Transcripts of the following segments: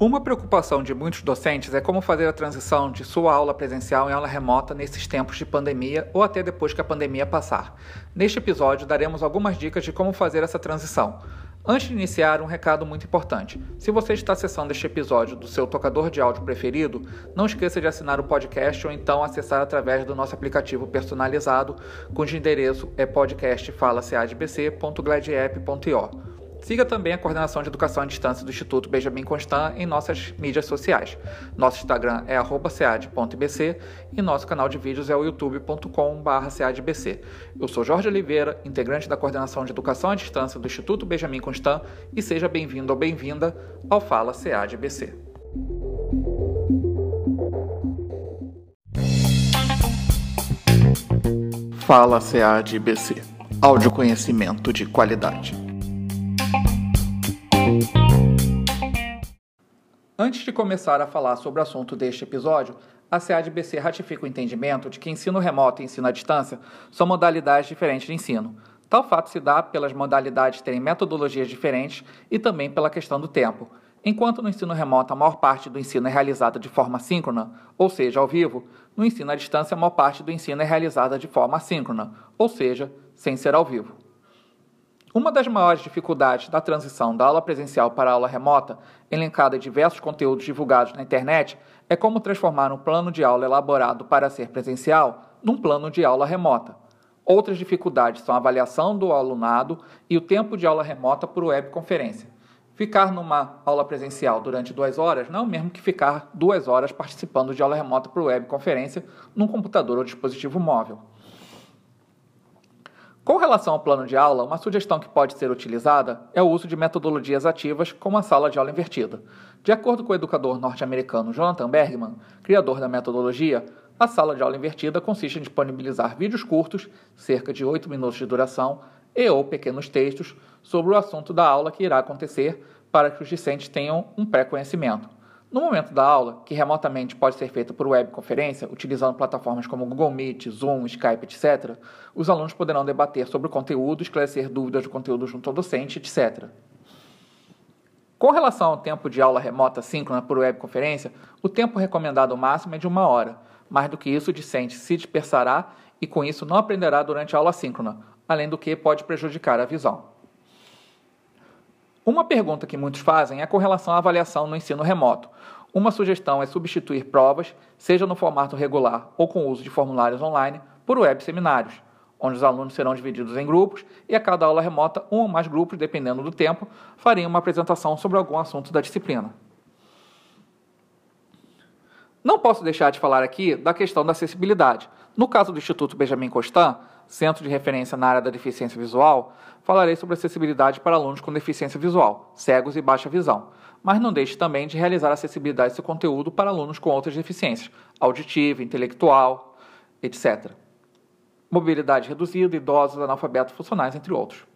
Uma preocupação de muitos docentes é como fazer a transição de sua aula presencial em aula remota nesses tempos de pandemia ou até depois que a pandemia passar. Neste episódio, daremos algumas dicas de como fazer essa transição. Antes de iniciar, um recado muito importante. Se você está acessando este episódio do seu tocador de áudio preferido, não esqueça de assinar o podcast ou então acessar através do nosso aplicativo personalizado, cujo endereço é podcastfalaceadbc.gladiapp.io. Siga também a coordenação de educação à distância do Instituto Benjamin Constant em nossas mídias sociais. Nosso Instagram é @cead.bc e nosso canal de vídeos é o youtube.com/ceadbc. Eu sou Jorge Oliveira, integrante da coordenação de educação à distância do Instituto Benjamin Constant e seja bem-vindo ou bem-vinda ao Fala CEAD-BC. Fala CEAD-BC. Áudio conhecimento de qualidade. Antes de começar a falar sobre o assunto deste episódio, a CADBC ratifica o entendimento de que ensino remoto e ensino à distância são modalidades diferentes de ensino. Tal fato se dá pelas modalidades terem metodologias diferentes e também pela questão do tempo. Enquanto no ensino remoto a maior parte do ensino é realizada de forma síncrona, ou seja, ao vivo, no ensino à distância a maior parte do ensino é realizada de forma assíncrona, ou seja, sem ser ao vivo. Uma das maiores dificuldades da transição da aula presencial para a aula remota, elencada em diversos conteúdos divulgados na internet, é como transformar um plano de aula elaborado para ser presencial num plano de aula remota. Outras dificuldades são a avaliação do alunado e o tempo de aula remota por webconferência. Ficar numa aula presencial durante duas horas não é o mesmo que ficar duas horas participando de aula remota por webconferência num computador ou dispositivo móvel. Com relação ao plano de aula, uma sugestão que pode ser utilizada é o uso de metodologias ativas, como a sala de aula invertida. De acordo com o educador norte-americano Jonathan Bergman, criador da metodologia, a sala de aula invertida consiste em disponibilizar vídeos curtos, cerca de 8 minutos de duração, e ou pequenos textos sobre o assunto da aula que irá acontecer para que os discentes tenham um pré-conhecimento. No momento da aula, que remotamente pode ser feita por webconferência, utilizando plataformas como Google Meet, Zoom, Skype, etc., os alunos poderão debater sobre o conteúdo, esclarecer dúvidas do conteúdo junto ao docente, etc. Com relação ao tempo de aula remota síncrona por webconferência, o tempo recomendado máximo é de uma hora. Mais do que isso, o discente se dispersará e com isso não aprenderá durante a aula síncrona, além do que pode prejudicar a visão. Uma pergunta que muitos fazem é com relação à avaliação no ensino remoto. Uma sugestão é substituir provas, seja no formato regular ou com o uso de formulários online, por web seminários, onde os alunos serão divididos em grupos e a cada aula remota, um ou mais grupos, dependendo do tempo, fariam uma apresentação sobre algum assunto da disciplina. Não posso deixar de falar aqui da questão da acessibilidade. No caso do Instituto Benjamin Constant, centro de referência na área da deficiência visual, falarei sobre acessibilidade para alunos com deficiência visual, cegos e baixa visão. Mas não deixe também de realizar acessibilidade desse conteúdo para alunos com outras deficiências, auditiva, intelectual, etc. Mobilidade reduzida, idosos, analfabetos funcionais, entre outros.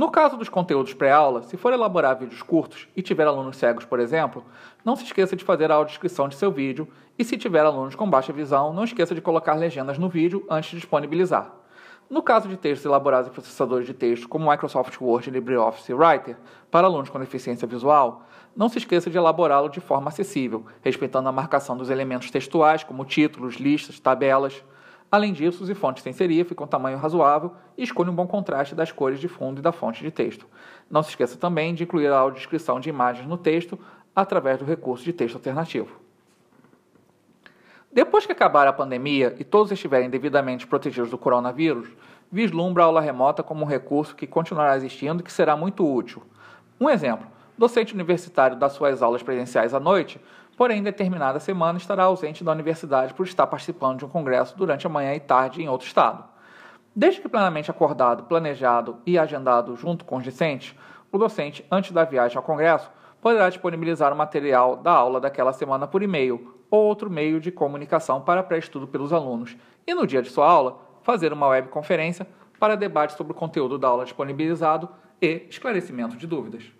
No caso dos conteúdos pré-aula, se for elaborar vídeos curtos e tiver alunos cegos, por exemplo, não se esqueça de fazer a audiodescrição de seu vídeo e se tiver alunos com baixa visão, não esqueça de colocar legendas no vídeo antes de disponibilizar. No caso de textos elaborados em processadores de texto como Microsoft Word e LibreOffice Writer, para alunos com deficiência visual, não se esqueça de elaborá-lo de forma acessível, respeitando a marcação dos elementos textuais, como títulos, listas, tabelas. Além disso, os fontes sem serif com tamanho razoável e escolha um bom contraste das cores de fundo e da fonte de texto. Não se esqueça também de incluir a audiodescrição de imagens no texto através do recurso de texto alternativo. Depois que acabar a pandemia e todos estiverem devidamente protegidos do coronavírus, vislumbra a aula remota como um recurso que continuará existindo e que será muito útil. Um exemplo: docente universitário das suas aulas presenciais à noite porém, em determinada semana estará ausente da universidade por estar participando de um congresso durante a manhã e tarde em outro estado. Desde que plenamente acordado, planejado e agendado junto com os discentes, o docente, antes da viagem ao congresso, poderá disponibilizar o material da aula daquela semana por e-mail ou outro meio de comunicação para pré-estudo pelos alunos, e no dia de sua aula, fazer uma webconferência para debate sobre o conteúdo da aula disponibilizado e esclarecimento de dúvidas.